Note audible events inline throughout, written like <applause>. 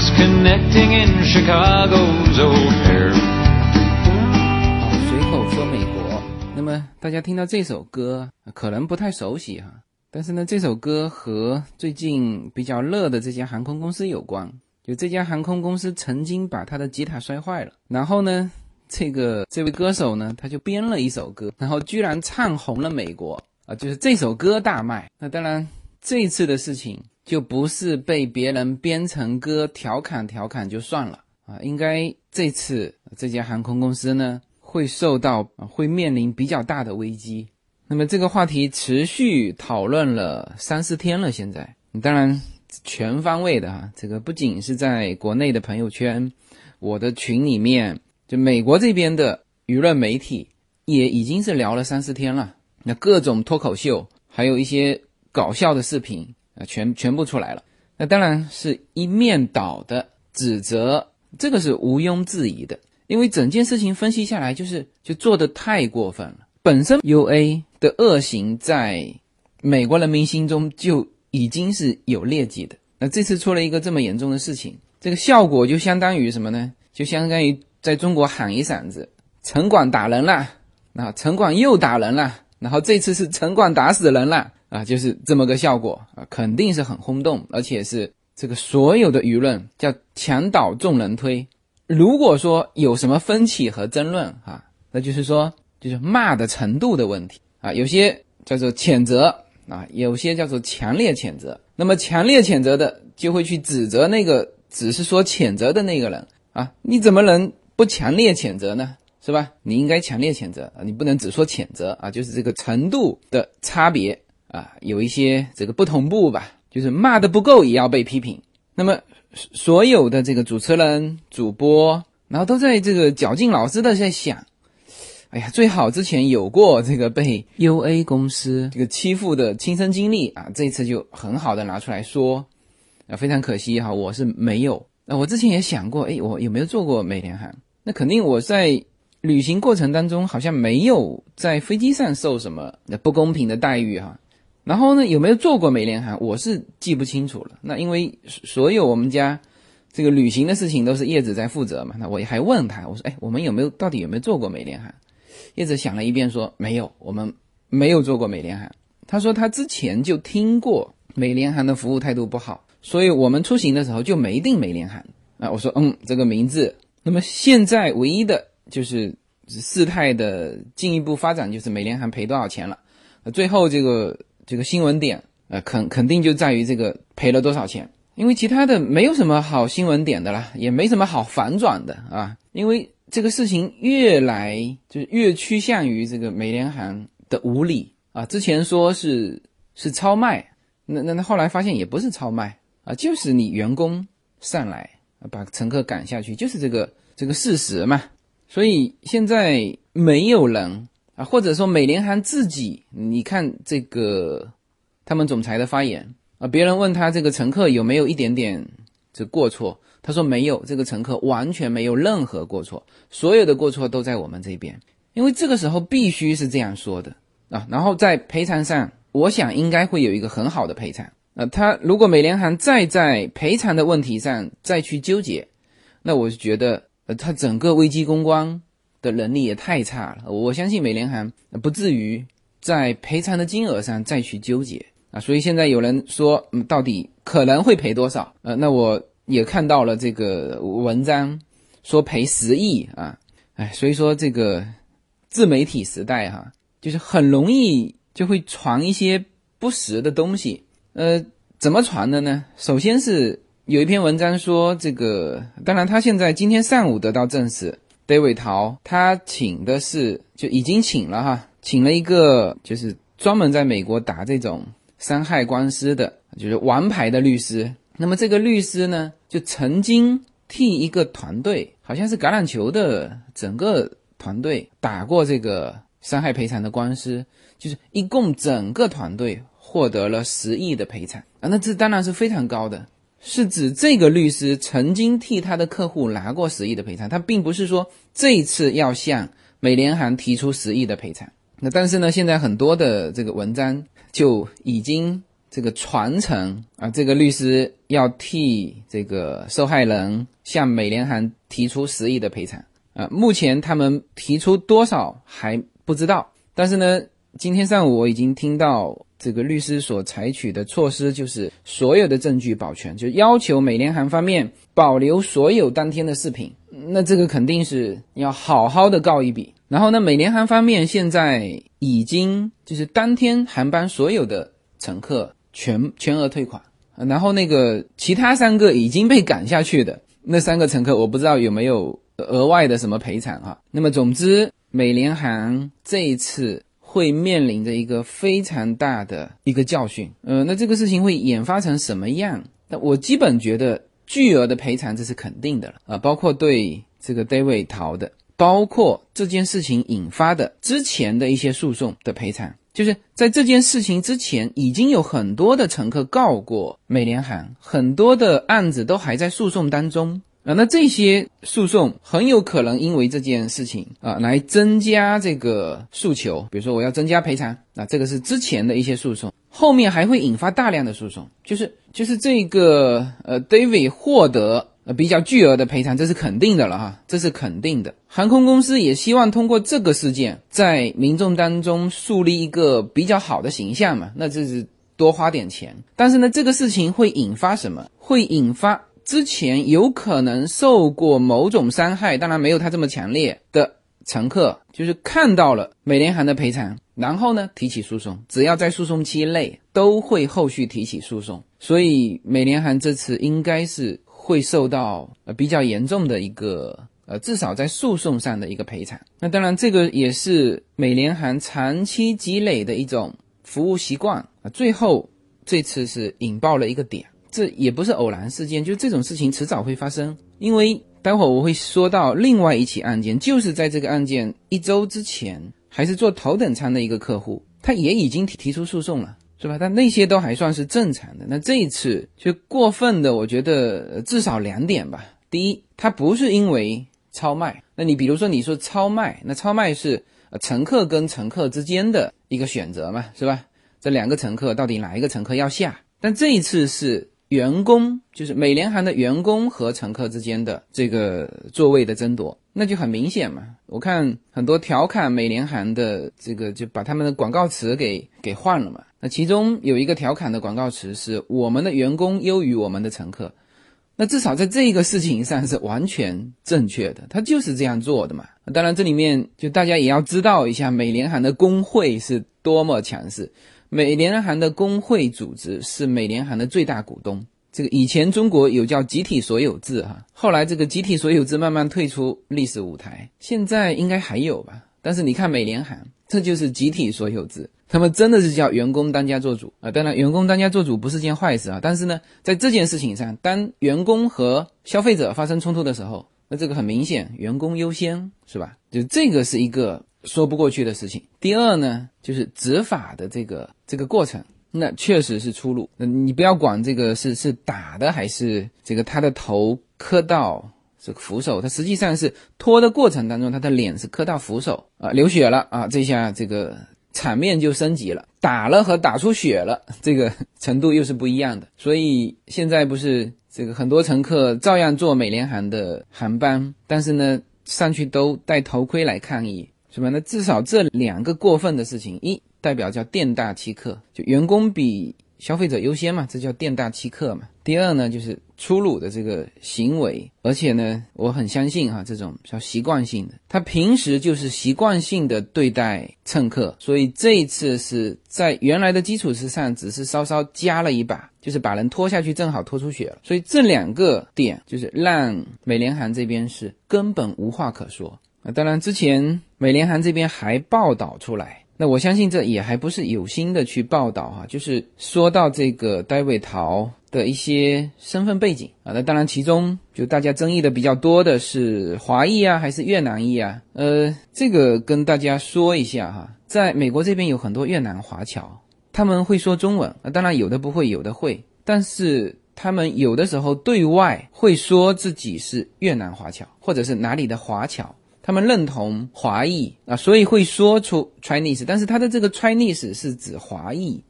is connecting in Chicago's O'Hare. 好，随口说美国。那么大家听到这首歌，可能不太熟悉哈，但是呢，这首歌和最近比较热的这家航空公司有关。就这家航空公司曾经把他的吉他摔坏了，然后呢，这个这位歌手呢，他就编了一首歌，然后居然唱红了美国啊！就是这首歌大卖。那当然，这次的事情就不是被别人编成歌调侃调侃就算了啊，应该这次这家航空公司呢会受到会面临比较大的危机。那么这个话题持续讨论了三四天了，现在当然。全方位的哈，这个不仅是在国内的朋友圈，我的群里面，就美国这边的舆论媒体也已经是聊了三四天了。那各种脱口秀，还有一些搞笑的视频啊，全全部出来了。那当然是一面倒的指责，这个是毋庸置疑的。因为整件事情分析下来，就是就做的太过分了。本身 U A 的恶行在美国人民心中就。已经是有劣迹的，那这次出了一个这么严重的事情，这个效果就相当于什么呢？就相当于在中国喊一嗓子“城管打人了”，那城管又打人了，然后这次是城管打死人了啊，就是这么个效果啊，肯定是很轰动，而且是这个所有的舆论叫墙倒众人推。如果说有什么分歧和争论啊，那就是说就是骂的程度的问题啊，有些叫做谴责。啊，有些叫做强烈谴责，那么强烈谴责的就会去指责那个只是说谴责的那个人啊，你怎么能不强烈谴责呢？是吧？你应该强烈谴责啊，你不能只说谴责啊，就是这个程度的差别啊，有一些这个不同步吧，就是骂的不够也要被批评。那么所有的这个主持人、主播，然后都在这个绞尽脑汁的在想。哎呀，最好之前有过这个被 U A 公司这个欺负的亲身经历啊，这次就很好的拿出来说，啊，非常可惜哈，我是没有。那我之前也想过，哎，我有没有做过美联航？那肯定我在旅行过程当中好像没有在飞机上受什么不公平的待遇哈。然后呢，有没有做过美联航？我是记不清楚了。那因为所有我们家这个旅行的事情都是叶子在负责嘛，那我还问他，我说，哎，我们有没有到底有没有做过美联航？叶子想了一遍，说：“没有，我们没有做过美联航。”他说他之前就听过美联航的服务态度不好，所以我们出行的时候就没订美联航。啊，我说：“嗯，这个名字。”那么现在唯一的就是事态的进一步发展，就是美联航赔多少钱了？最后这个这个新闻点，呃，肯肯定就在于这个赔了多少钱，因为其他的没有什么好新闻点的了，也没什么好反转的啊，因为。这个事情越来就是越趋向于这个美联航的无理啊！之前说是是超卖，那那那后来发现也不是超卖啊，就是你员工上来把乘客赶下去，就是这个这个事实嘛。所以现在没有人啊，或者说美联航自己，你看这个他们总裁的发言啊，别人问他这个乘客有没有一点点这过错。他说没有，这个乘客完全没有任何过错，所有的过错都在我们这边，因为这个时候必须是这样说的啊。然后在赔偿上，我想应该会有一个很好的赔偿。呃，他如果美联航再在赔偿的问题上再去纠结，那我就觉得呃，他整个危机公关的能力也太差了。我相信美联航不至于在赔偿的金额上再去纠结啊。所以现在有人说，嗯，到底可能会赔多少？呃，那我。也看到了这个文章，说赔十亿啊，哎，所以说这个自媒体时代哈，就是很容易就会传一些不实的东西。呃，怎么传的呢？首先是有一篇文章说这个，当然他现在今天上午得到证实，David 陶他请的是就已经请了哈，请了一个就是专门在美国打这种伤害官司的，就是王牌的律师。那么这个律师呢，就曾经替一个团队，好像是橄榄球的整个团队打过这个伤害赔偿的官司，就是一共整个团队获得了十亿的赔偿啊，那这当然是非常高的，是指这个律师曾经替他的客户拿过十亿的赔偿，他并不是说这一次要向美联航提出十亿的赔偿。那但是呢，现在很多的这个文章就已经。这个传承啊，这个律师要替这个受害人向美联航提出十亿的赔偿啊。目前他们提出多少还不知道，但是呢，今天上午我已经听到这个律师所采取的措施就是所有的证据保全，就要求美联航方面保留所有当天的视频。那这个肯定是要好好的告一笔。然后呢，美联航方面现在已经就是当天航班所有的乘客全全额退款，然后那个其他三个已经被赶下去的那三个乘客，我不知道有没有额外的什么赔偿啊。那么总之，美联航这一次会面临着一个非常大的一个教训。呃，那这个事情会演发成什么样？那我基本觉得巨额的赔偿这是肯定的了啊，包括对这个 David 逃的。包括这件事情引发的之前的一些诉讼的赔偿，就是在这件事情之前，已经有很多的乘客告过美联航，很多的案子都还在诉讼当中那这些诉讼很有可能因为这件事情啊，来增加这个诉求，比如说我要增加赔偿，那这个是之前的一些诉讼，后面还会引发大量的诉讼，就是就是这个呃，David 获得。呃，比较巨额的赔偿，这是肯定的了哈，这是肯定的。航空公司也希望通过这个事件，在民众当中树立一个比较好的形象嘛，那这是多花点钱。但是呢，这个事情会引发什么？会引发之前有可能受过某种伤害，当然没有他这么强烈的乘客，就是看到了美联航的赔偿，然后呢提起诉讼，只要在诉讼期内都会后续提起诉讼。所以美联航这次应该是。会受到呃比较严重的一个呃至少在诉讼上的一个赔偿。那当然，这个也是美联航长期积累的一种服务习惯啊。最后这次是引爆了一个点，这也不是偶然事件，就这种事情迟早会发生。因为待会我会说到另外一起案件，就是在这个案件一周之前，还是做头等舱的一个客户，他也已经提提出诉讼了。是吧？但那些都还算是正常的。那这一次就过分的，我觉得至少两点吧。第一，他不是因为超卖。那你比如说，你说超卖，那超卖是乘客跟乘客之间的一个选择嘛，是吧？这两个乘客到底哪一个乘客要下？但这一次是。员工就是美联航的员工和乘客之间的这个座位的争夺，那就很明显嘛。我看很多调侃美联航的这个，就把他们的广告词给给换了嘛。那其中有一个调侃的广告词是“我们的员工优于我们的乘客”，那至少在这个事情上是完全正确的，他就是这样做的嘛。当然，这里面就大家也要知道一下，美联航的工会是多么强势。美联航的工会组织是美联航的最大股东。这个以前中国有叫集体所有制哈，后来这个集体所有制慢慢退出历史舞台，现在应该还有吧？但是你看美联航，这就是集体所有制，他们真的是叫员工当家做主啊。当然，员工当家做主不是件坏事啊。但是呢，在这件事情上，当员工和消费者发生冲突的时候，那这个很明显，员工优先是吧？就这个是一个。说不过去的事情。第二呢，就是执法的这个这个过程，那确实是出路。你不要管这个是是打的还是这个他的头磕到这个扶手，他实际上是拖的过程当中，他的脸是磕到扶手啊，流血了啊，这下这个场面就升级了。打了和打出血了，这个程度又是不一样的。所以现在不是这个很多乘客照样坐美联航的航班，但是呢上去都戴头盔来抗议。是吧？那至少这两个过分的事情，一代表叫店大欺客，就员工比消费者优先嘛，这叫店大欺客嘛。第二呢，就是粗鲁的这个行为，而且呢，我很相信哈，这种叫习惯性的，他平时就是习惯性的对待乘客，所以这一次是在原来的基础之上，只是稍稍加了一把，就是把人拖下去，正好拖出血了。所以这两个点就是让美联航这边是根本无话可说。啊，当然，之前美联航这边还报道出来，那我相信这也还不是有心的去报道哈，就是说到这个戴维陶的一些身份背景啊，那当然其中就大家争议的比较多的是华裔啊还是越南裔啊？呃，这个跟大家说一下哈，在美国这边有很多越南华侨，他们会说中文啊，当然有的不会，有的会，但是他们有的时候对外会说自己是越南华侨，或者是哪里的华侨。他们认同华裔啊，所以会说出 Chinese，但是他的这个 Chinese 是指华裔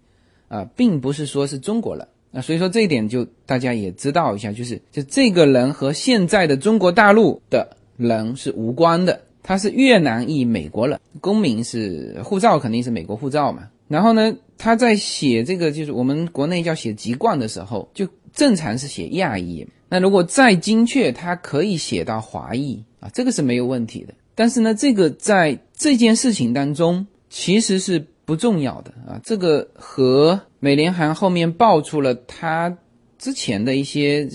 啊，并不是说是中国人。啊所以说这一点就大家也知道一下，就是就这个人和现在的中国大陆的人是无关的，他是越南裔美国人，公民是护照肯定是美国护照嘛。然后呢，他在写这个就是我们国内叫写籍贯的时候，就正常是写亚裔。那如果再精确，他可以写到华裔啊，这个是没有问题的。但是呢，这个在这件事情当中其实是不重要的啊，这个和。美联航后面爆出了他之前的一些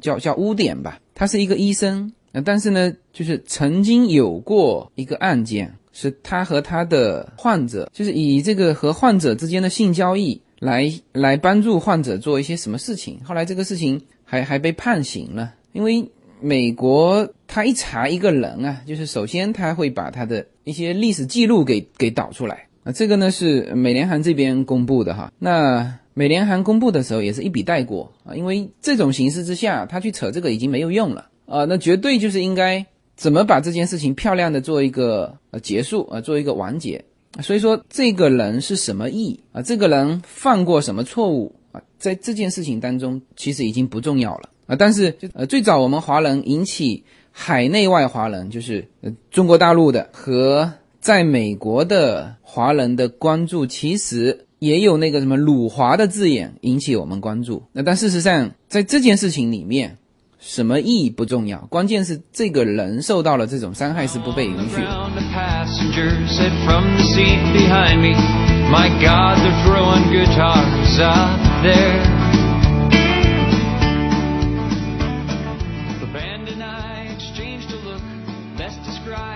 叫叫污点吧，他是一个医生，但是呢，就是曾经有过一个案件，是他和他的患者，就是以这个和患者之间的性交易来来帮助患者做一些什么事情，后来这个事情还还被判刑了，因为美国他一查一个人啊，就是首先他会把他的一些历史记录给给导出来啊。这个呢是美联航这边公布的哈，那美联航公布的时候也是一笔带过啊，因为这种形势之下，他去扯这个已经没有用了啊，那绝对就是应该怎么把这件事情漂亮的做一个呃结束啊，做一个完结。所以说这个人是什么意啊？这个人犯过什么错误啊？在这件事情当中其实已经不重要了啊，但是呃最早我们华人引起海内外华人就是呃中国大陆的和。在美国的华人的关注，其实也有那个什么“辱华”的字眼引起我们关注。那但事实上，在这件事情里面，什么意义不重要，关键是这个人受到了这种伤害是不被允许的。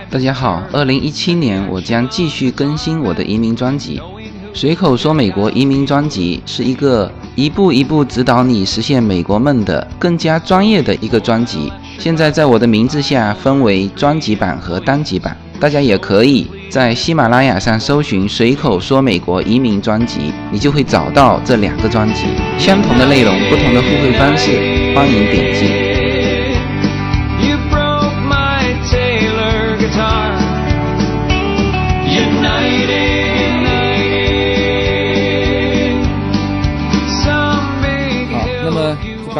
大家好，二零一七年我将继续更新我的移民专辑。随口说美国移民专辑是一个一步一步指导你实现美国梦的更加专业的一个专辑。现在在我的名字下分为专辑版和单集版，大家也可以在喜马拉雅上搜寻“随口说美国移民专辑”，你就会找到这两个专辑。相同的内容，不同的付费方式，欢迎点击。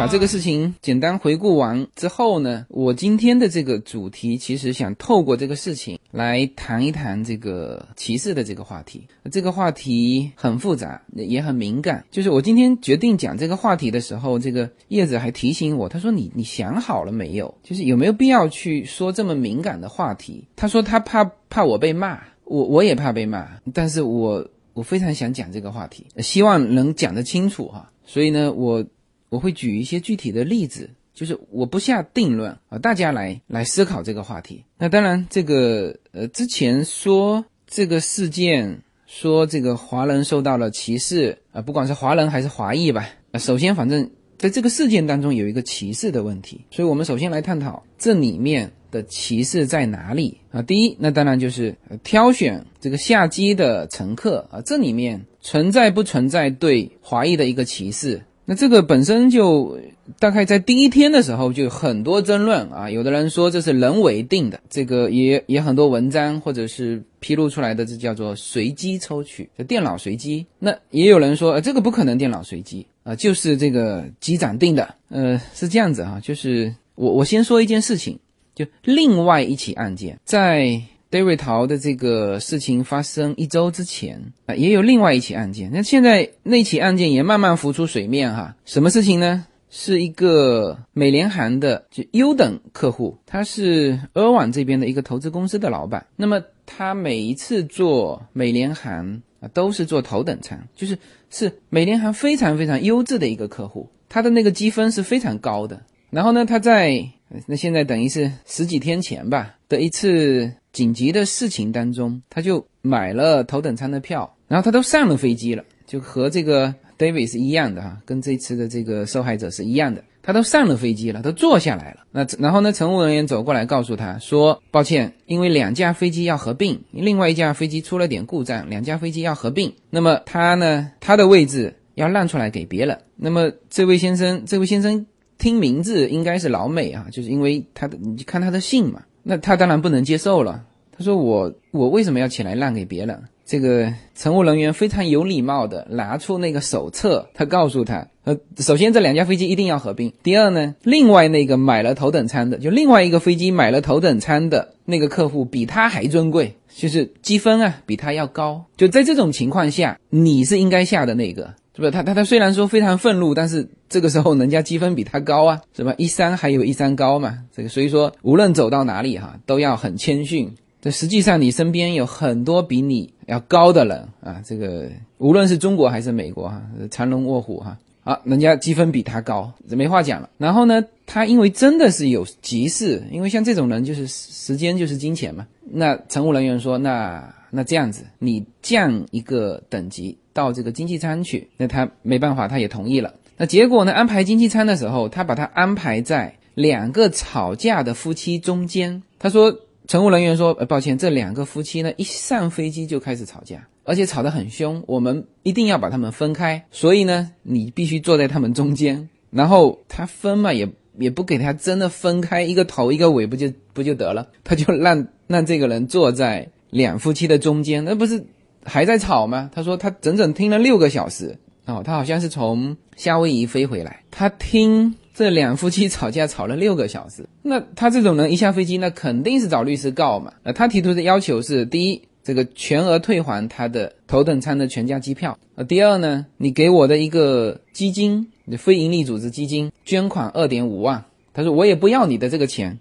把这个事情简单回顾完之后呢，我今天的这个主题其实想透过这个事情来谈一谈这个歧视的这个话题。这个话题很复杂，也很敏感。就是我今天决定讲这个话题的时候，这个叶子还提醒我，他说：“你你想好了没有？就是有没有必要去说这么敏感的话题？”他说他怕怕我被骂，我我也怕被骂，但是我我非常想讲这个话题，希望能讲得清楚哈。所以呢，我。我会举一些具体的例子，就是我不下定论啊，大家来来思考这个话题。那当然，这个呃，之前说这个事件，说这个华人受到了歧视啊，不管是华人还是华裔吧。首先，反正在这个事件当中有一个歧视的问题，所以我们首先来探讨这里面的歧视在哪里啊？第一，那当然就是挑选这个下机的乘客啊，这里面存在不存在对华裔的一个歧视？那这个本身就大概在第一天的时候就有很多争论啊，有的人说这是人为定的，这个也也很多文章或者是披露出来的，这叫做随机抽取，就电脑随机。那也有人说，呃，这个不可能电脑随机啊，就是这个机长定的。呃，是这样子哈，就是我我先说一件事情，就另外一起案件在。戴瑞陶的这个事情发生一周之前啊，也有另外一起案件。那现在那起案件也慢慢浮出水面哈。什么事情呢？是一个美联航的就优等客户，他是俄网这边的一个投资公司的老板。那么他每一次坐美联航啊，都是坐头等舱，就是是美联航非常非常优质的一个客户，他的那个积分是非常高的。然后呢，他在那现在等于是十几天前吧的一次。紧急的事情当中，他就买了头等舱的票，然后他都上了飞机了，就和这个 David 是一样的哈，跟这次的这个受害者是一样的，他都上了飞机了，都坐下来了。那然后呢，乘务人员走过来告诉他说：“抱歉，因为两架飞机要合并，另外一架飞机出了点故障，两架飞机要合并。那么他呢，他的位置要让出来给别人。那么这位先生，这位先生听名字应该是老美啊，就是因为他的，你看他的姓嘛。”那他当然不能接受了。他说：“我我为什么要起来让给别人？这个乘务人员非常有礼貌的拿出那个手册，他告诉他，呃，首先这两架飞机一定要合并。第二呢，另外那个买了头等舱的，就另外一个飞机买了头等舱的那个客户比他还尊贵，就是积分啊比他要高。就在这种情况下，你是应该下的那个。是不是他他他虽然说非常愤怒，但是这个时候人家积分比他高啊，是吧？一山还有一山高嘛，这个所以说无论走到哪里哈，都要很谦逊。这实际上你身边有很多比你要高的人啊，这个无论是中国还是美国哈，藏龙卧虎哈，啊，人家积分比他高，这没话讲了。然后呢，他因为真的是有急事，因为像这种人就是时间就是金钱嘛。那乘务人员说，那那这样子，你降一个等级。到这个经济舱去，那他没办法，他也同意了。那结果呢？安排经济舱的时候，他把他安排在两个吵架的夫妻中间。他说，乘务人员说：“呃，抱歉，这两个夫妻呢，一上飞机就开始吵架，而且吵得很凶。我们一定要把他们分开，所以呢，你必须坐在他们中间。然后他分嘛，也也不给他真的分开，一个头一个尾不就不就得了？他就让让这个人坐在两夫妻的中间，那不是？”还在吵吗？他说他整整听了六个小时哦，他好像是从夏威夷飞回来，他听这两夫妻吵架吵了六个小时。那他这种人一下飞机，那肯定是找律师告嘛。呃，他提出的要求是：第一，这个全额退还他的头等舱的全价机票；呃，第二呢，你给我的一个基金，非营利组织基金捐款二点五万。他说我也不要你的这个钱，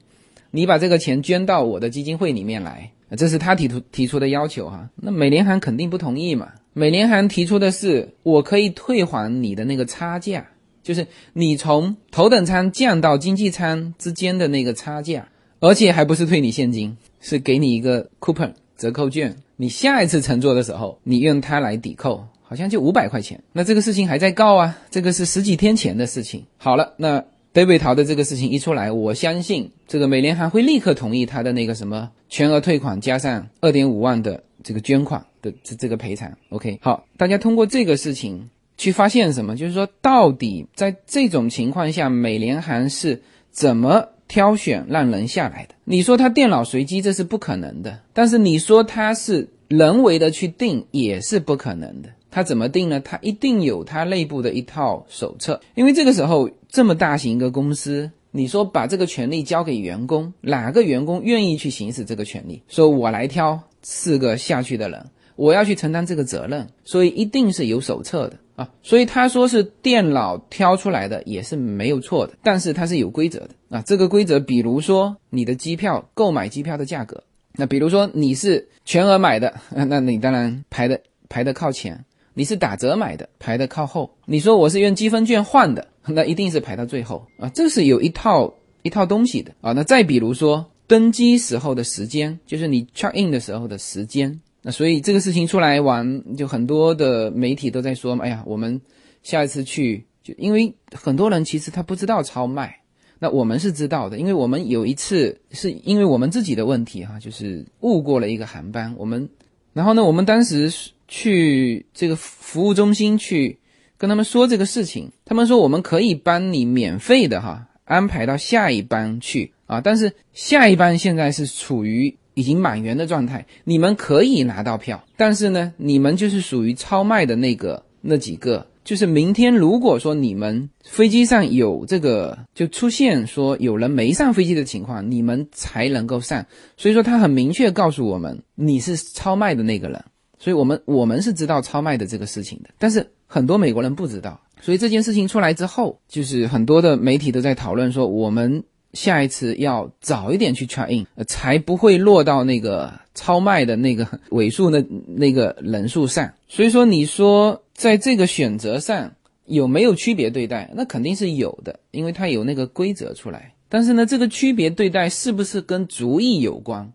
你把这个钱捐到我的基金会里面来。这是他提出提出的要求哈，那美联航肯定不同意嘛。美联航提出的是，我可以退还你的那个差价，就是你从头等舱降到经济舱之间的那个差价，而且还不是退你现金，是给你一个 coupon 折扣券。你下一次乘坐的时候，你用它来抵扣，好像就五百块钱。那这个事情还在告啊，这个是十几天前的事情。好了，那。北北逃的这个事情一出来，我相信这个美联航会立刻同意他的那个什么全额退款加上二点五万的这个捐款的这这个赔偿。OK，好，大家通过这个事情去发现什么？就是说，到底在这种情况下，美联航是怎么挑选让人下来的？你说他电脑随机，这是不可能的；但是你说他是人为的去定，也是不可能的。他怎么定呢？他一定有他内部的一套手册，因为这个时候这么大型一个公司，你说把这个权利交给员工，哪个员工愿意去行使这个权利？说我来挑四个下去的人，我要去承担这个责任，所以一定是有手册的啊。所以他说是电脑挑出来的也是没有错的，但是它是有规则的啊。这个规则，比如说你的机票购买机票的价格，那比如说你是全额买的，<laughs> 那你当然排的排的靠前。你是打折买的，排的靠后。你说我是用积分券换的，<laughs> 那一定是排到最后啊。这是有一套一套东西的啊。那再比如说登机时候的时间，就是你 check in 的时候的时间。那所以这个事情出来玩，就很多的媒体都在说，哎呀，我们下一次去，就因为很多人其实他不知道超卖，那我们是知道的，因为我们有一次是因为我们自己的问题哈，就是误过了一个航班，我们，然后呢，我们当时。去这个服务中心去跟他们说这个事情，他们说我们可以帮你免费的哈安排到下一班去啊，但是下一班现在是处于已经满员的状态，你们可以拿到票，但是呢，你们就是属于超卖的那个那几个，就是明天如果说你们飞机上有这个就出现说有人没上飞机的情况，你们才能够上，所以说他很明确告诉我们你是超卖的那个人。所以，我们我们是知道超卖的这个事情的，但是很多美国人不知道。所以这件事情出来之后，就是很多的媒体都在讨论说，我们下一次要早一点去 check in，才不会落到那个超卖的那个尾数那那个人数上。所以说，你说在这个选择上有没有区别对待？那肯定是有的，因为它有那个规则出来。但是呢，这个区别对待是不是跟族裔有关？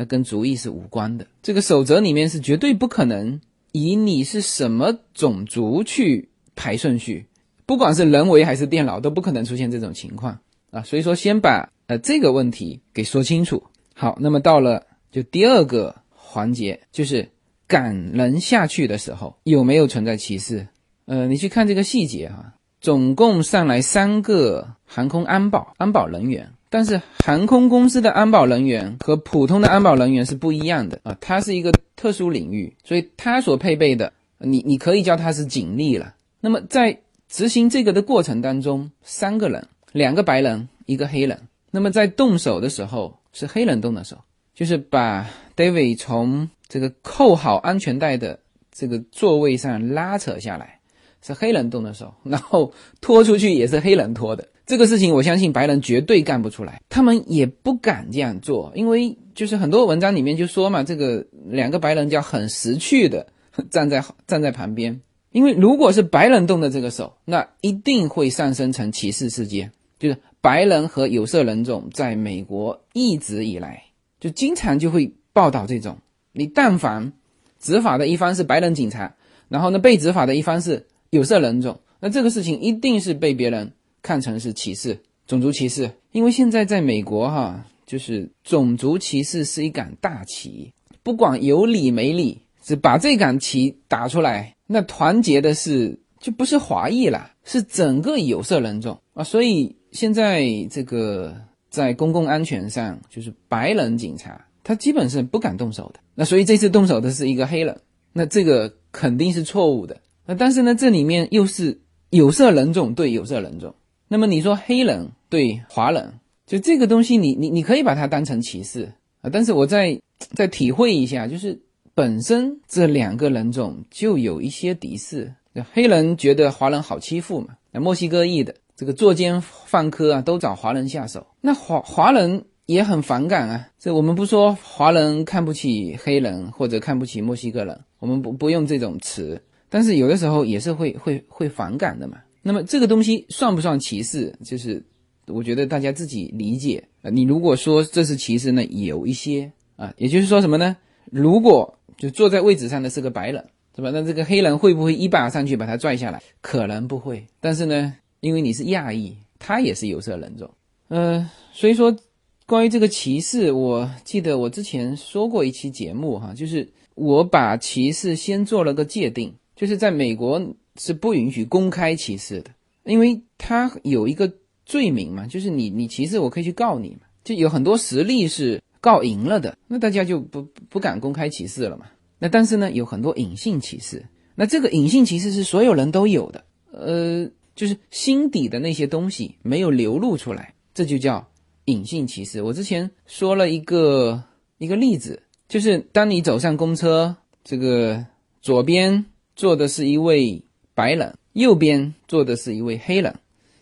那跟族裔是无关的，这个守则里面是绝对不可能以你是什么种族去排顺序，不管是人为还是电脑都不可能出现这种情况啊。所以说，先把呃这个问题给说清楚。好，那么到了就第二个环节，就是赶人下去的时候有没有存在歧视？呃，你去看这个细节哈，总共上来三个航空安保安保人员。但是航空公司的安保人员和普通的安保人员是不一样的啊，它是一个特殊领域，所以它所配备的，你你可以叫它是警力了。那么在执行这个的过程当中，三个人，两个白人，一个黑人。那么在动手的时候是黑人动的手，就是把 David 从这个扣好安全带的这个座位上拉扯下来，是黑人动的手，然后拖出去也是黑人拖的。这个事情我相信白人绝对干不出来，他们也不敢这样做，因为就是很多文章里面就说嘛，这个两个白人叫很识趣的站在站在旁边，因为如果是白人动的这个手，那一定会上升成歧视事件，就是。白人和有色人种在美国一直以来就经常就会报道这种，你但凡执法的一方是白人警察，然后呢被执法的一方是有色人种，那这个事情一定是被别人看成是歧视、种族歧视。因为现在在美国哈，就是种族歧视是一杆大旗，不管有理没理，只把这杆旗打出来，那团结的是就不是华裔了，是整个有色人种啊，所以。现在这个在公共安全上，就是白人警察，他基本是不敢动手的。那所以这次动手的是一个黑人，那这个肯定是错误的。那但是呢，这里面又是有色人种对有色人种。那么你说黑人对华人，就这个东西，你你你可以把它当成歧视啊。但是我再再体会一下，就是本身这两个人种就有一些敌视，黑人觉得华人好欺负嘛，那墨西哥裔的。这个作奸犯科啊，都找华人下手，那华华人也很反感啊。这我们不说华人看不起黑人或者看不起墨西哥人，我们不不用这种词，但是有的时候也是会会会反感的嘛。那么这个东西算不算歧视？就是我觉得大家自己理解啊。你如果说这是歧视呢，有一些啊，也就是说什么呢？如果就坐在位置上的是个白人，是吧？那这个黑人会不会一把上去把他拽下来？可能不会，但是呢？因为你是亚裔，他也是有色人种，嗯，所以说关于这个歧视，我记得我之前说过一期节目哈，就是我把歧视先做了个界定，就是在美国是不允许公开歧视的，因为他有一个罪名嘛，就是你你歧视我可以去告你嘛，就有很多实例是告赢了的，那大家就不不敢公开歧视了嘛。那但是呢，有很多隐性歧视，那这个隐性歧视是所有人都有的，呃。就是心底的那些东西没有流露出来，这就叫隐性歧视。我之前说了一个一个例子，就是当你走上公车，这个左边坐的是一位白人，右边坐的是一位黑人，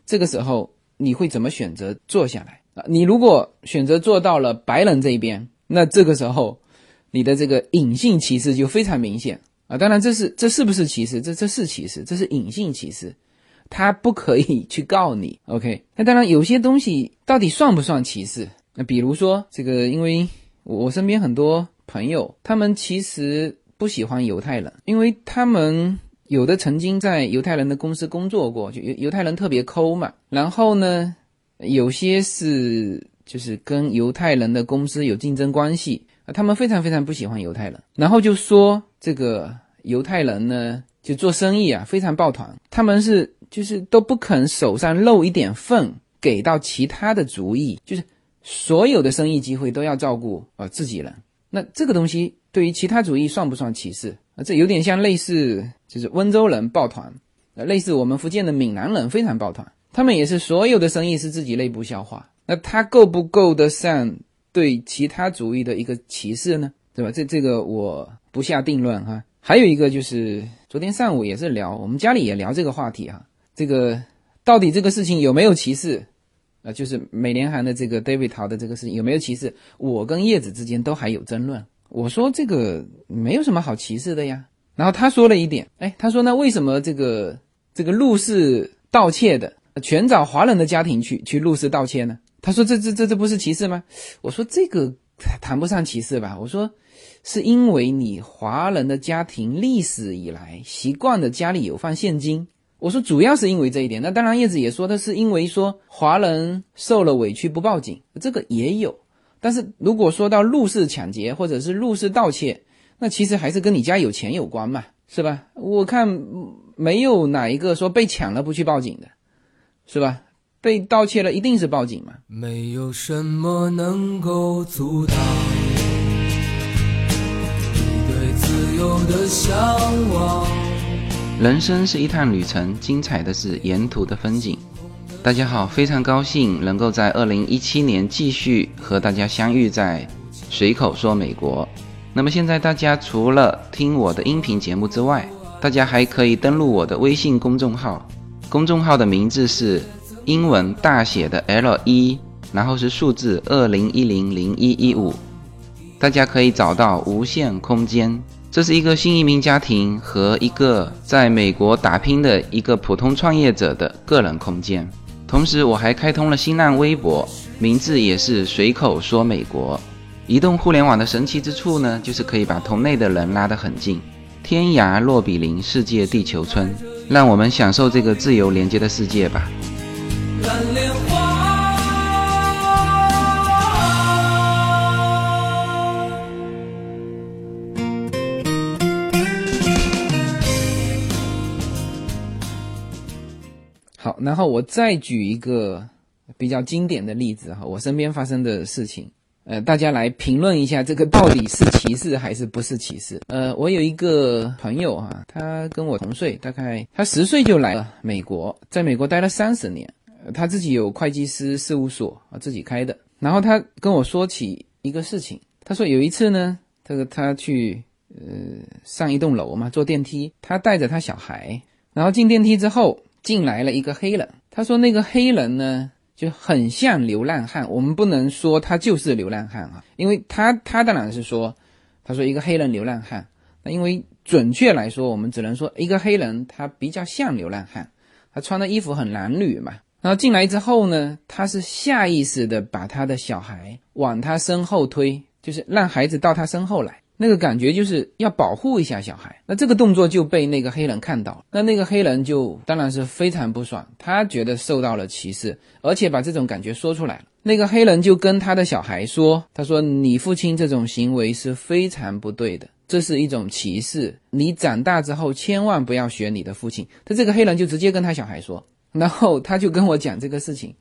这个时候你会怎么选择坐下来啊？你如果选择坐到了白人这一边，那这个时候你的这个隐性歧视就非常明显啊。当然，这是这是不是歧视？这这是歧视，这是隐性歧视。他不可以去告你，OK？那当然，有些东西到底算不算歧视？那比如说这个，因为我身边很多朋友，他们其实不喜欢犹太人，因为他们有的曾经在犹太人的公司工作过，就犹犹太人特别抠嘛。然后呢，有些是就是跟犹太人的公司有竞争关系，他们非常非常不喜欢犹太人，然后就说这个犹太人呢，就做生意啊非常抱团，他们是。就是都不肯手上露一点缝给到其他的族裔，就是所有的生意机会都要照顾呃自己人。那这个东西对于其他族裔算不算歧视这有点像类似就是温州人抱团，呃，类似我们福建的闽南人非常抱团，他们也是所有的生意是自己内部消化。那他够不够得上对其他主义的一个歧视呢？对吧？这这个我不下定论哈。还有一个就是昨天上午也是聊，我们家里也聊这个话题哈。这个到底这个事情有没有歧视？呃，就是美联航的这个 David 逃的这个事情有没有歧视？我跟叶子之间都还有争论。我说这个没有什么好歧视的呀。然后他说了一点，哎，他说那为什么这个这个入室盗窃的全找华人的家庭去去入室盗窃呢？他说这这这这不是歧视吗？我说这个谈不上歧视吧。我说是因为你华人的家庭历史以来习惯的家里有放现金。我说主要是因为这一点，那当然叶子也说的是因为说华人受了委屈不报警，这个也有。但是如果说到入室抢劫或者是入室盗窃，那其实还是跟你家有钱有关嘛，是吧？我看没有哪一个说被抢了不去报警的，是吧？被盗窃了，一定是报警嘛。没有什么能够阻挡你对自由的向往。人生是一趟旅程，精彩的是沿途的风景。大家好，非常高兴能够在二零一七年继续和大家相遇在随口说美国。那么现在大家除了听我的音频节目之外，大家还可以登录我的微信公众号，公众号的名字是英文大写的 L 一，然后是数字二零一零零一一五，大家可以找到无限空间。这是一个新移民家庭和一个在美国打拼的一个普通创业者的个人空间。同时，我还开通了新浪微博，名字也是随口说美国。移动互联网的神奇之处呢，就是可以把同类的人拉得很近，天涯若比邻，世界地球村。让我们享受这个自由连接的世界吧。蓝莲花。然后我再举一个比较经典的例子哈，我身边发生的事情，呃，大家来评论一下这个到底是歧视还是不是歧视？呃，我有一个朋友哈，他跟我同岁，大概他十岁就来了美国，在美国待了三十年，他自己有会计师事务所啊，自己开的。然后他跟我说起一个事情，他说有一次呢，这个他去呃上一栋楼嘛，坐电梯，他带着他小孩，然后进电梯之后。进来了一个黑人，他说那个黑人呢就很像流浪汉，我们不能说他就是流浪汉啊，因为他他当然是说，他说一个黑人流浪汉，那因为准确来说，我们只能说一个黑人他比较像流浪汉，他穿的衣服很褴褛嘛。然后进来之后呢，他是下意识的把他的小孩往他身后推，就是让孩子到他身后来。那个感觉就是要保护一下小孩，那这个动作就被那个黑人看到，那那个黑人就当然是非常不爽，他觉得受到了歧视，而且把这种感觉说出来了。那个黑人就跟他的小孩说：“他说你父亲这种行为是非常不对的，这是一种歧视，你长大之后千万不要学你的父亲。”他这个黑人就直接跟他小孩说，然后他就跟我讲这个事情。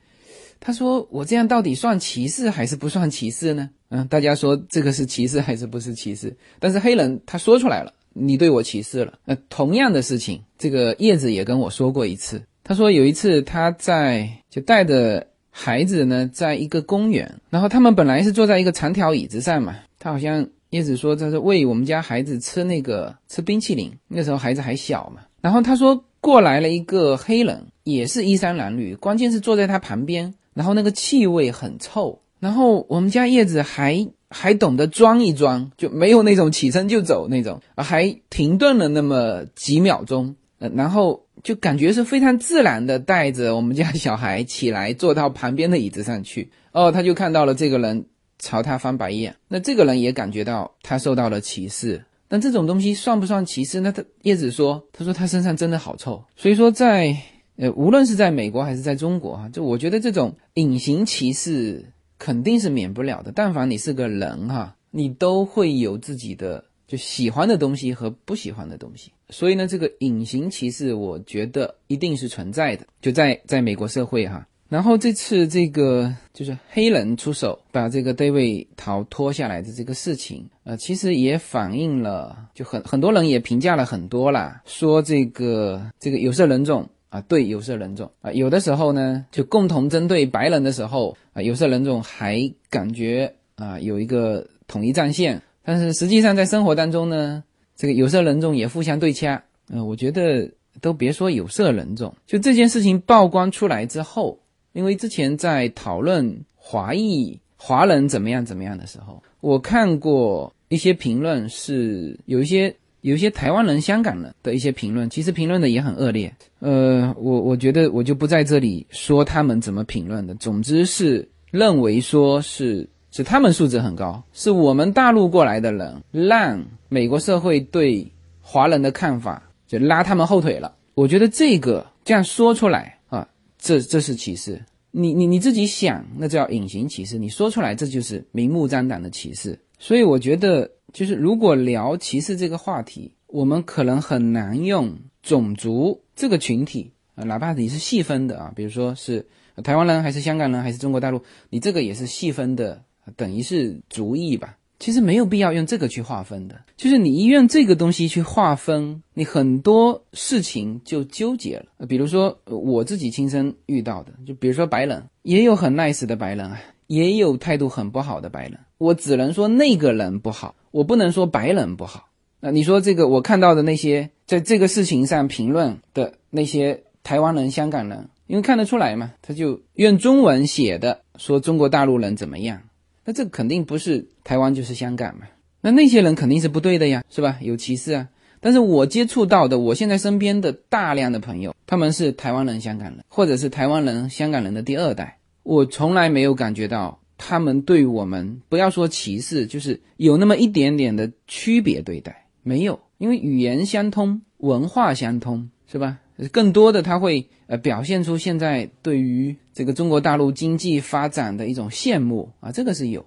他说：“我这样到底算歧视还是不算歧视呢？”嗯，大家说这个是歧视还是不是歧视？但是黑人他说出来了，你对我歧视了。那同样的事情，这个叶子也跟我说过一次。他说有一次他在就带着孩子呢，在一个公园，然后他们本来是坐在一个长条椅子上嘛。他好像叶子说他是喂我们家孩子吃那个吃冰淇淋，那时候孩子还小嘛。然后他说过来了一个黑人，也是衣衫褴褛，关键是坐在他旁边。然后那个气味很臭，然后我们家叶子还还懂得装一装，就没有那种起身就走那种，还停顿了那么几秒钟，呃，然后就感觉是非常自然的带着我们家小孩起来坐到旁边的椅子上去。哦，他就看到了这个人朝他翻白眼，那这个人也感觉到他受到了歧视。那这种东西算不算歧视？那他叶子说，他说他身上真的好臭，所以说在。呃，无论是在美国还是在中国，哈，就我觉得这种隐形歧视肯定是免不了的。但凡你是个人，哈，你都会有自己的就喜欢的东西和不喜欢的东西。所以呢，这个隐形歧视，我觉得一定是存在的，就在在美国社会，哈。然后这次这个就是黑人出手把这个 David 逃脱下来的这个事情，呃，其实也反映了，就很很多人也评价了很多啦，说这个这个有色人种。啊，对有色人种啊，有的时候呢，就共同针对白人的时候啊，有色人种还感觉啊有一个统一战线，但是实际上在生活当中呢，这个有色人种也互相对掐。嗯，我觉得都别说有色人种，就这件事情曝光出来之后，因为之前在讨论华裔华人怎么样怎么样的时候，我看过一些评论，是有一些。有些台湾人、香港人的一些评论，其实评论的也很恶劣。呃，我我觉得我就不在这里说他们怎么评论的。总之是认为说是是他们素质很高，是我们大陆过来的人让美国社会对华人的看法就拉他们后腿了。我觉得这个这样说出来啊，这这是歧视。你你你自己想，那叫隐形歧视。你说出来，这就是明目张胆的歧视。所以我觉得。就是如果聊歧视这个话题，我们可能很难用种族这个群体啊，哪怕你是细分的啊，比如说是台湾人还是香港人还是中国大陆，你这个也是细分的，等于是族裔吧。其实没有必要用这个去划分的，就是你一用这个东西去划分，你很多事情就纠结了。比如说我自己亲身遇到的，就比如说白人，也有很 nice 的白人啊，也有态度很不好的白人。我只能说那个人不好，我不能说白人不好。那你说这个我看到的那些在这个事情上评论的那些台湾人、香港人，因为看得出来嘛，他就用中文写的说中国大陆人怎么样。那这肯定不是台湾就是香港嘛？那那些人肯定是不对的呀，是吧？有歧视啊！但是我接触到的，我现在身边的大量的朋友，他们是台湾人、香港人，或者是台湾人、香港人的第二代，我从来没有感觉到他们对我们不要说歧视，就是有那么一点点的区别对待，没有，因为语言相通，文化相通，是吧？更多的他会呃表现出现在对于这个中国大陆经济发展的一种羡慕啊，这个是有。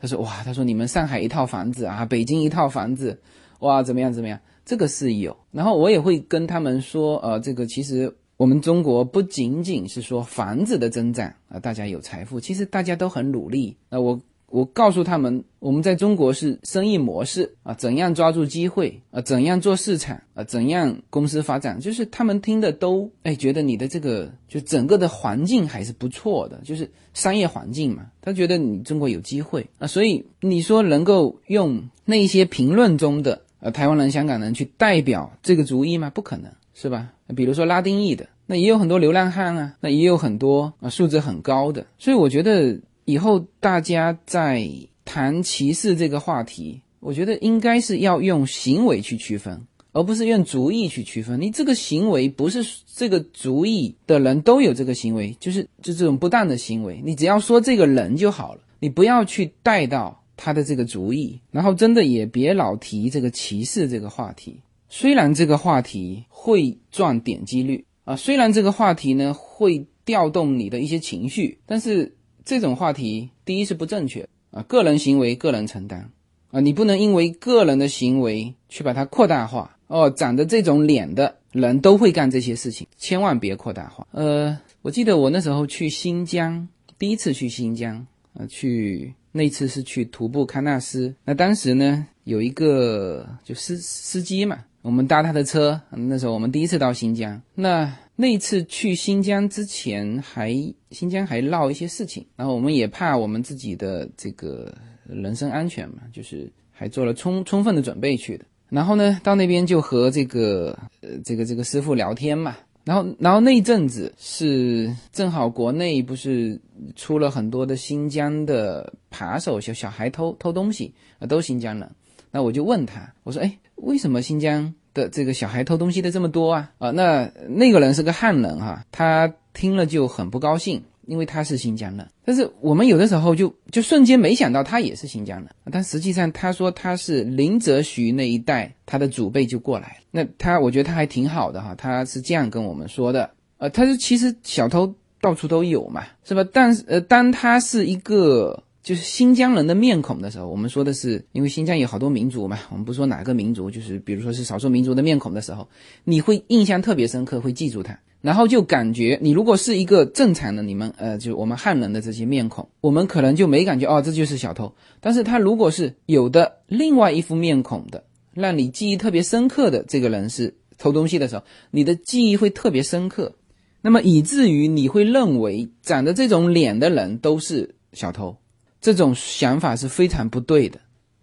他说哇，他说你们上海一套房子啊，北京一套房子，哇怎么样怎么样，这个是有。然后我也会跟他们说，呃，这个其实我们中国不仅仅是说房子的增长啊，大家有财富，其实大家都很努力。那我。我告诉他们，我们在中国是生意模式啊，怎样抓住机会啊，怎样做市场啊，怎样公司发展，就是他们听的都哎，觉得你的这个就整个的环境还是不错的，就是商业环境嘛，他觉得你中国有机会啊，所以你说能够用那些评论中的呃台湾人、香港人去代表这个主意吗？不可能是吧？比如说拉丁裔的，那也有很多流浪汉啊，那也有很多啊素质很高的，所以我觉得。以后大家在谈歧视这个话题，我觉得应该是要用行为去区分，而不是用主意去区分。你这个行为不是这个主意的人都有这个行为，就是就这种不当的行为，你只要说这个人就好了，你不要去带到他的这个主意，然后真的也别老提这个歧视这个话题。虽然这个话题会赚点击率啊，虽然这个话题呢会调动你的一些情绪，但是。这种话题，第一是不正确啊，个人行为个人承担啊，你不能因为个人的行为去把它扩大化哦。长得这种脸的人都会干这些事情，千万别扩大化。呃，我记得我那时候去新疆，第一次去新疆啊，去那次是去徒步喀纳斯。那当时呢，有一个就司司机嘛，我们搭他的车，那时候我们第一次到新疆，那。那一次去新疆之前，还新疆还闹一些事情，然后我们也怕我们自己的这个人身安全嘛，就是还做了充充分的准备去的。然后呢，到那边就和这个呃这个这个师傅聊天嘛。然后然后那一阵子是正好国内不是出了很多的新疆的扒手小小孩偷偷东西啊，都新疆人。那我就问他，我说哎，为什么新疆？的这个小孩偷东西的这么多啊啊，那那个人是个汉人哈，他听了就很不高兴，因为他是新疆人。但是我们有的时候就就瞬间没想到他也是新疆人，但实际上他说他是林则徐那一代，他的祖辈就过来了。那他我觉得他还挺好的哈，他是这样跟我们说的，呃，他说其实小偷到处都有嘛，是吧？但是呃，当他是一个。就是新疆人的面孔的时候，我们说的是，因为新疆有好多民族嘛，我们不说哪个民族，就是比如说是少数民族的面孔的时候，你会印象特别深刻，会记住他，然后就感觉你如果是一个正常的你们，呃，就我们汉人的这些面孔，我们可能就没感觉哦，这就是小偷。但是他如果是有的另外一副面孔的，让你记忆特别深刻的这个人是偷东西的时候，你的记忆会特别深刻，那么以至于你会认为长着这种脸的人都是小偷。这种想法是非常不对的。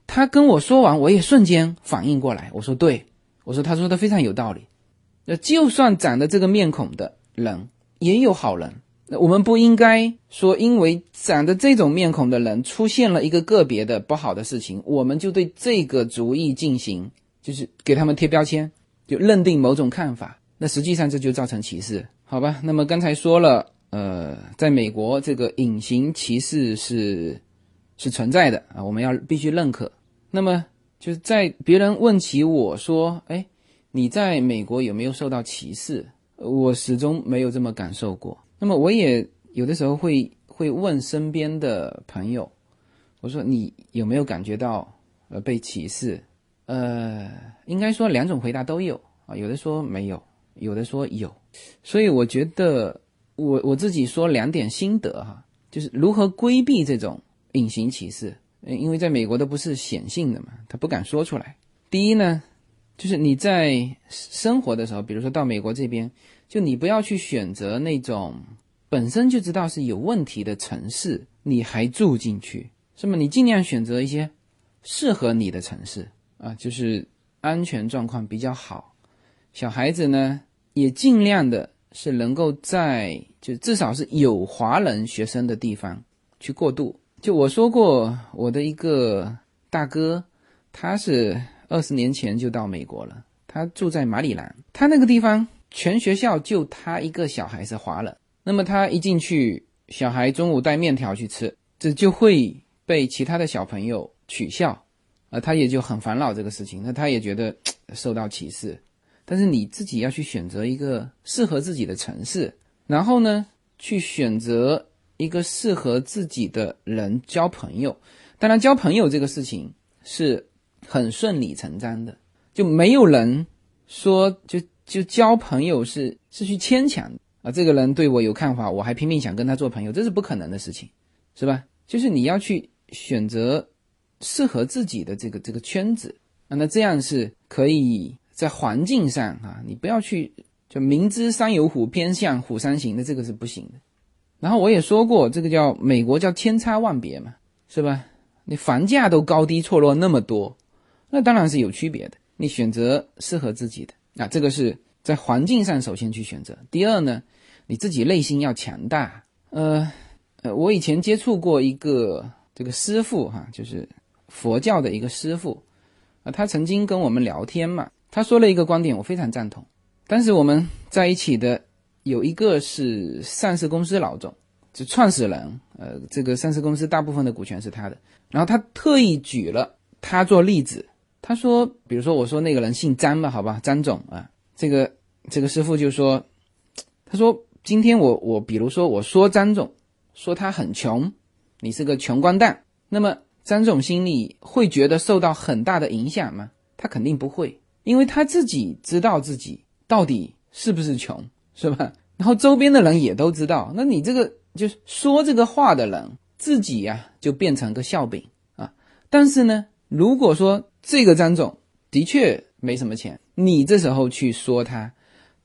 他跟我说完，我也瞬间反应过来。我说：“对，我说他说的非常有道理。那就算长得这个面孔的人，也有好人。那我们不应该说，因为长得这种面孔的人出现了一个个别的不好的事情，我们就对这个主意进行，就是给他们贴标签，就认定某种看法。那实际上这就造成歧视，好吧？那么刚才说了，呃，在美国这个隐形歧视是。是存在的啊，我们要必须认可。那么就是在别人问起我说：“哎，你在美国有没有受到歧视？”我始终没有这么感受过。那么我也有的时候会会问身边的朋友，我说：“你有没有感觉到呃被歧视？”呃，应该说两种回答都有啊，有的说没有，有的说有。所以我觉得我我自己说两点心得哈，就是如何规避这种隐形歧视，因为在美国都不是显性的嘛，他不敢说出来。第一呢，就是你在生活的时候，比如说到美国这边，就你不要去选择那种本身就知道是有问题的城市，你还住进去，是么？你尽量选择一些适合你的城市啊，就是安全状况比较好，小孩子呢也尽量的。是能够在就至少是有华人学生的地方去过渡。就我说过，我的一个大哥，他是二十年前就到美国了，他住在马里兰，他那个地方全学校就他一个小孩是华人。那么他一进去，小孩中午带面条去吃，这就会被其他的小朋友取笑，啊，他也就很烦恼这个事情，那他也觉得 <tsk> 受到歧视。但是你自己要去选择一个适合自己的城市，然后呢，去选择一个适合自己的人交朋友。当然，交朋友这个事情是很顺理成章的，就没有人说就就交朋友是是去牵强啊。这个人对我有看法，我还拼命想跟他做朋友，这是不可能的事情，是吧？就是你要去选择适合自己的这个这个圈子啊，那这样是可以。在环境上啊，你不要去就明知山有虎，偏向虎山行，那这个是不行的。然后我也说过，这个叫美国叫千差万别嘛，是吧？你房价都高低错落那么多，那当然是有区别的。你选择适合自己的那，这个是在环境上首先去选择。第二呢，你自己内心要强大。呃呃，我以前接触过一个这个师傅哈，就是佛教的一个师傅啊，他曾经跟我们聊天嘛。他说了一个观点，我非常赞同。但是我们在一起的有一个是上市公司老总，就创始人，呃，这个上市公司大部分的股权是他的。然后他特意举了他做例子，他说，比如说我说那个人姓张吧，好吧，张总啊，这个这个师傅就说，他说今天我我比如说我说张总，说他很穷，你是个穷光蛋，那么张总心里会觉得受到很大的影响吗？他肯定不会。因为他自己知道自己到底是不是穷，是吧？然后周边的人也都知道，那你这个就是说这个话的人自己呀，就变成个笑柄啊。但是呢，如果说这个张总的确没什么钱，你这时候去说他，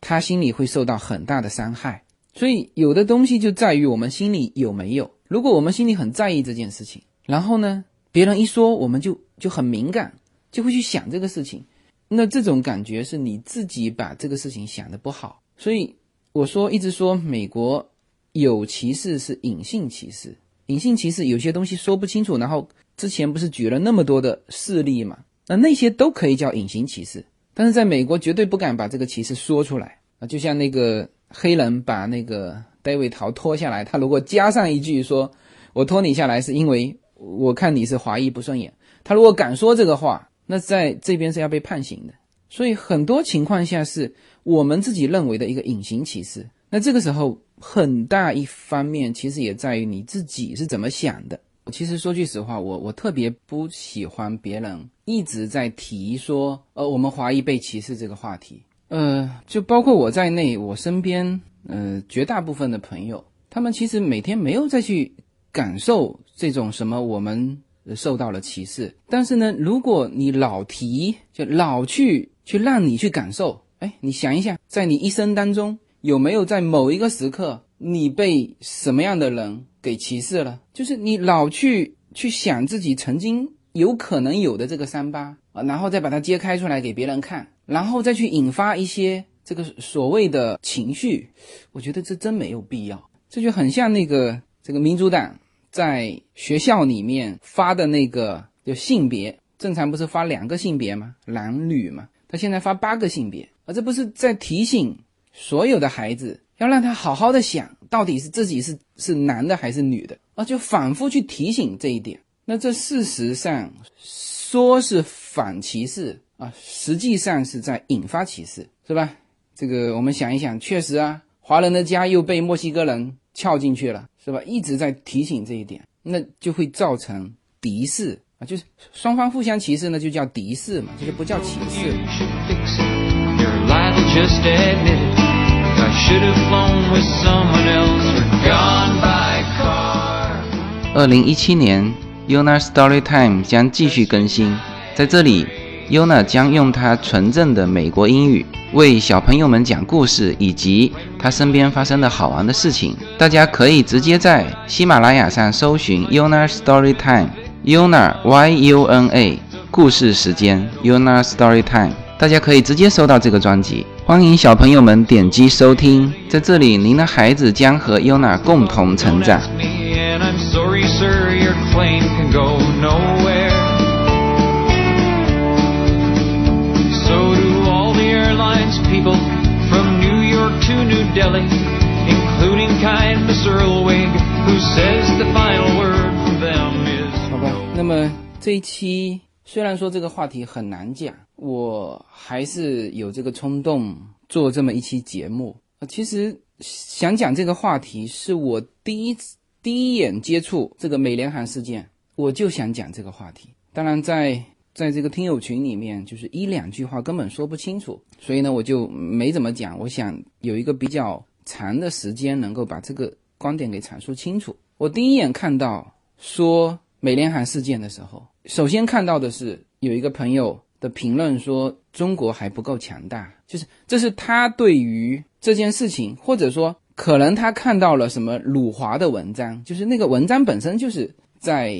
他心里会受到很大的伤害。所以有的东西就在于我们心里有没有。如果我们心里很在意这件事情，然后呢，别人一说，我们就就很敏感，就会去想这个事情。那这种感觉是你自己把这个事情想的不好，所以我说一直说美国有歧视是隐性歧视，隐性歧视有些东西说不清楚，然后之前不是举了那么多的事例嘛？那那些都可以叫隐形歧视，但是在美国绝对不敢把这个歧视说出来啊！就像那个黑人把那个戴维陶拖下来，他如果加上一句说“我拖你下来是因为我看你是华裔不顺眼”，他如果敢说这个话。那在这边是要被判刑的，所以很多情况下是我们自己认为的一个隐形歧视。那这个时候很大一方面其实也在于你自己是怎么想的。其实说句实话，我我特别不喜欢别人一直在提说，呃，我们华裔被歧视这个话题。呃，就包括我在内，我身边，呃，绝大部分的朋友，他们其实每天没有再去感受这种什么我们。受到了歧视，但是呢，如果你老提，就老去去让你去感受，哎，你想一想，在你一生当中有没有在某一个时刻，你被什么样的人给歧视了？就是你老去去想自己曾经有可能有的这个伤疤啊，然后再把它揭开出来给别人看，然后再去引发一些这个所谓的情绪，我觉得这真没有必要。这就很像那个这个民主党。在学校里面发的那个就性别，正常不是发两个性别吗？男女嘛。他现在发八个性别，啊，这不是在提醒所有的孩子，要让他好好的想到底是自己是是男的还是女的啊？就反复去提醒这一点。那这事实上说是反歧视啊，实际上是在引发歧视，是吧？这个我们想一想，确实啊，华人的家又被墨西哥人撬进去了。是吧？一直在提醒这一点，那就会造成敌视啊，就是双方互相歧视，那就叫敌视嘛，这就不叫歧视。I should have flown with someone else or gone by car. 二零一七年，Yona Story Time 将继续更新。在这里，Yona 将用他纯正的美国英语为小朋友们讲故事，以及他身边发生的好玩的事情。大家可以直接在喜马拉雅上搜寻 Yona Story Time，Yona Y U N A 故事时间 Yona Story Time，大家可以直接收到这个专辑。欢迎小朋友们点击收听，在这里，您的孩子将和 Yona 共同成长。me, and I'm sorry, sir, your claim can go nowhere. So do all the airlines people from New York to New Delhi, including kind Miss Earlwig, who says the final word from them is 好吧，那么这一期虽然说这个话题很难讲，我还是有这个冲动做这么一期节目。呃其实想讲这个话题，是我第一次第一眼接触这个美联航事件，我就想讲这个话题。当然在在这个听友群里面，就是一两句话根本说不清楚，所以呢，我就没怎么讲。我想有一个比较长的时间，能够把这个观点给阐述清楚。我第一眼看到说美联航事件的时候，首先看到的是有一个朋友的评论说中国还不够强大，就是这是他对于这件事情，或者说可能他看到了什么鲁华的文章，就是那个文章本身就是在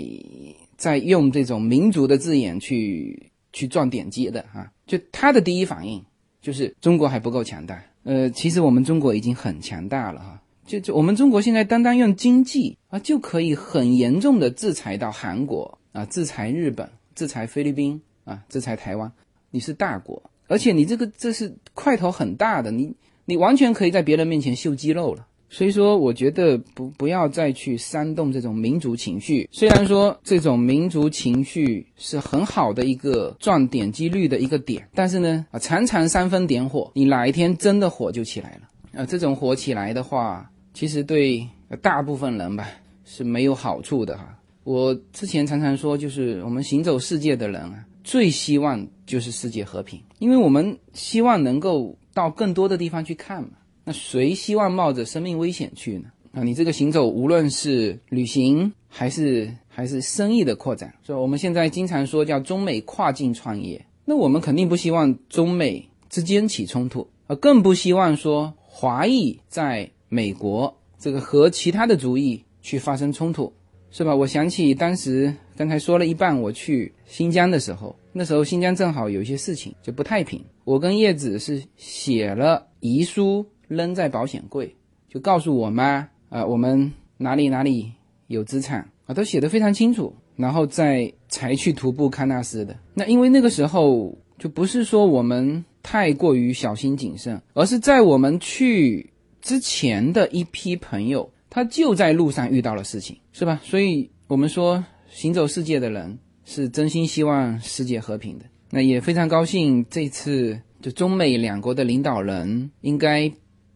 在用这种民族的字眼去去赚点击的啊，就他的第一反应就是中国还不够强大。呃，其实我们中国已经很强大了哈。就就我们中国现在单单用经济啊，就可以很严重的制裁到韩国啊，制裁日本，制裁菲律宾啊，制裁台湾。你是大国，而且你这个这是块头很大的，你你完全可以在别人面前秀肌肉了。所以说，我觉得不不要再去煽动这种民族情绪。虽然说这种民族情绪是很好的一个赚点击率的一个点，但是呢，啊，常常煽风点火，你哪一天真的火就起来了。啊，这种火起来的话，其实对大部分人吧是没有好处的哈。我之前常常说，就是我们行走世界的人啊，最希望就是世界和平，因为我们希望能够到更多的地方去看嘛。那谁希望冒着生命危险去呢？啊，你这个行走，无论是旅行还是还是生意的扩展，所以我们现在经常说叫中美跨境创业。那我们肯定不希望中美之间起冲突，啊，更不希望说华裔在美国这个和其他的族裔去发生冲突，是吧？我想起当时刚才说了一半，我去新疆的时候，那时候新疆正好有一些事情就不太平，我跟叶子是写了遗书扔在保险柜，就告诉我妈啊、我们哪里哪里有资产啊，都写得非常清楚，然后再才去徒步喀纳斯的。那因为那个时候就不是说我们太过于小心谨慎，而是在我们去之前的一批朋友，他就在路上遇到了事情，是吧？所以我们说行走世界的人是真心希望世界和平的。那也非常高兴，这次就中美两国的领导人应该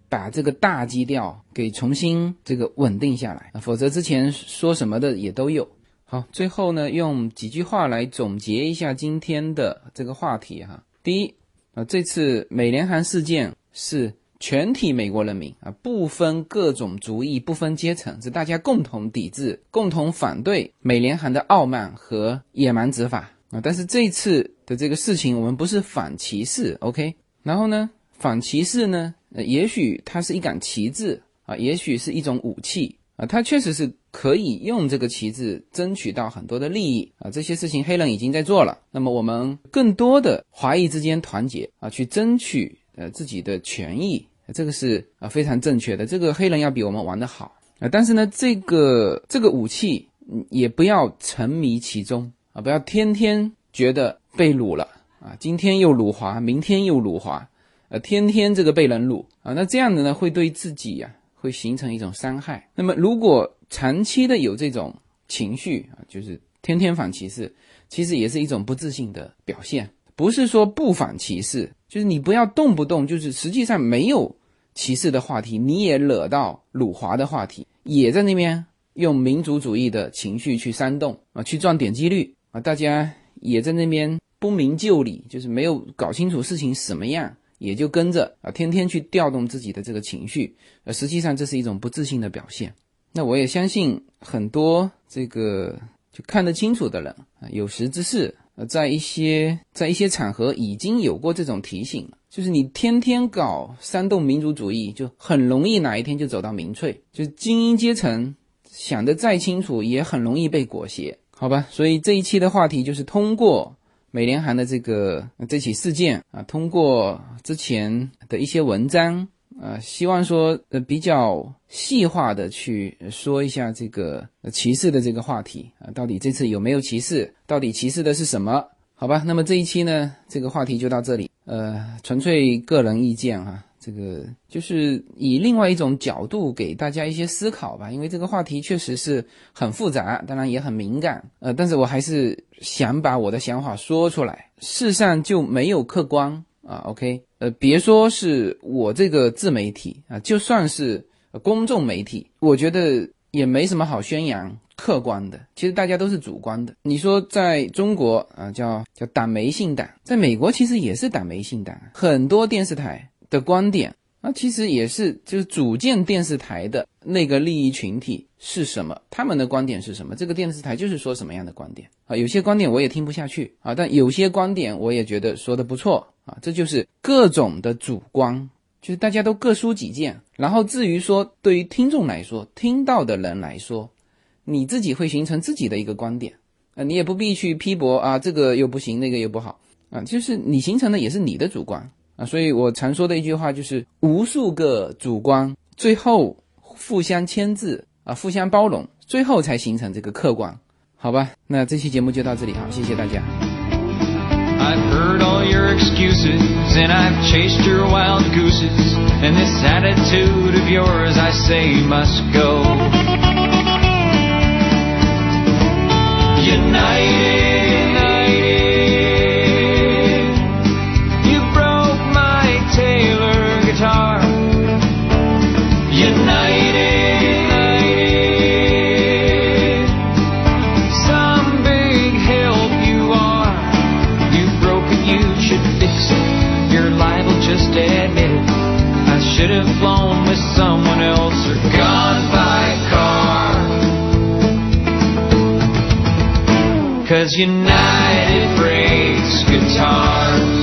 把这个大基调给重新这个稳定下来，否则之前说什么的也都有。好，最后呢，用几句话来总结一下今天的这个话题哈。第一，啊，这次美联航事件是全体美国人民啊，不分各种族裔、不分阶层，是大家共同抵制、共同反对美联航的傲慢和野蛮执法啊。但是这一次的这个事情，我们不是反歧视，OK？然后呢，反歧视呢，呃，也许它是一杆旗帜啊，也许是一种武器啊，它确实是可以用这个旗帜争取到很多的利益啊。这些事情黑人已经在做了，那么我们更多的华裔之间团结啊，去争取呃自己的权益，这个是啊非常正确的。这个黑人要比我们玩得好啊，但是呢，这个这个武器也不要沉迷其中啊，不要天天觉得被掳了啊，今天又辱华，明天又辱华。呃，天天这个被人辱啊，那这样的呢，会对自己呀、会形成一种伤害。那么，如果长期的有这种情绪啊，就是天天反歧视，其实也是一种不自信的表现。不是说不反歧视，就是你不要动不动就是实际上没有歧视的话题，你也惹到辱华的话题，也在那边用民族主义的情绪去煽动啊，去赚点击率啊，大家也在那边不明就里，就是没有搞清楚事情什么样。也就跟着啊，天天去调动自己的这个情绪，呃，实际上这是一种不自信的表现。那我也相信很多这个就看得清楚的人啊，有识之士，呃，在一些在一些场合已经有过这种提醒就是你天天搞煽动民族主义，就很容易哪一天就走到民粹，就精英阶层想得再清楚，也很容易被裹挟，好吧？所以这一期的话题就是通过。美联航的这个这起事件啊，通过之前的一些文章啊，希望说呃比较细化的去说一下这个歧视的这个话题啊，到底这次有没有歧视？到底歧视的是什么？好吧，那么这一期呢，这个话题就到这里，呃，纯粹个人意见哈。这个就是以另外一种角度给大家一些思考吧，因为这个话题确实是很复杂，当然也很敏感，呃，但是我还是想把我的想法说出来。世上就没有客观啊，OK，呃，别说是我这个自媒体啊，就算是公众媒体，我觉得也没什么好宣扬客观的。其实大家都是主观的。你说在中国啊，叫叫党媒信党，在美国其实也是党媒信党，很多电视台。的观点，那其实也是就是组建电视台的那个利益群体是什么？他们的观点是什么？这个电视台就是说什么样的观点啊？有些观点我也听不下去啊，但有些观点我也觉得说的不错啊。这就是各种的主观，就是大家都各抒己见。然后至于说对于听众来说，听到的人来说，你自己会形成自己的一个观点啊，你也不必去批驳啊，这个又不行，那个又不好啊，就是你形成的也是你的主观。啊，所以我常说的一句话就是：无数个主观，最后互相牵制啊，互相包容，最后才形成这个客观，好吧？那这期节目就到这里啊，谢谢大家。Cause United breaks guitars